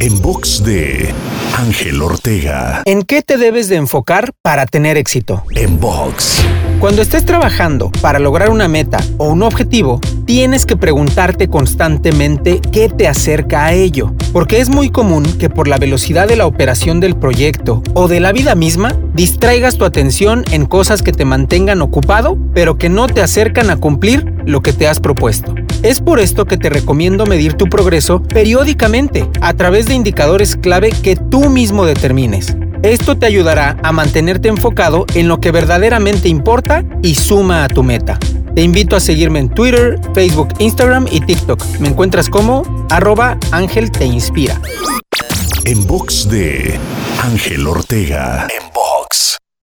En box de Ángel Ortega. ¿En qué te debes de enfocar para tener éxito? En box. Cuando estés trabajando para lograr una meta o un objetivo, tienes que preguntarte constantemente qué te acerca a ello, porque es muy común que por la velocidad de la operación del proyecto o de la vida misma, distraigas tu atención en cosas que te mantengan ocupado, pero que no te acercan a cumplir lo que te has propuesto. Es por esto que te recomiendo medir tu progreso periódicamente a través de indicadores clave que tú mismo determines. Esto te ayudará a mantenerte enfocado en lo que verdaderamente importa y suma a tu meta. Te invito a seguirme en Twitter, Facebook, Instagram y TikTok. Me encuentras como arroba Ángel Te Inspira. En box de Ángel Ortega.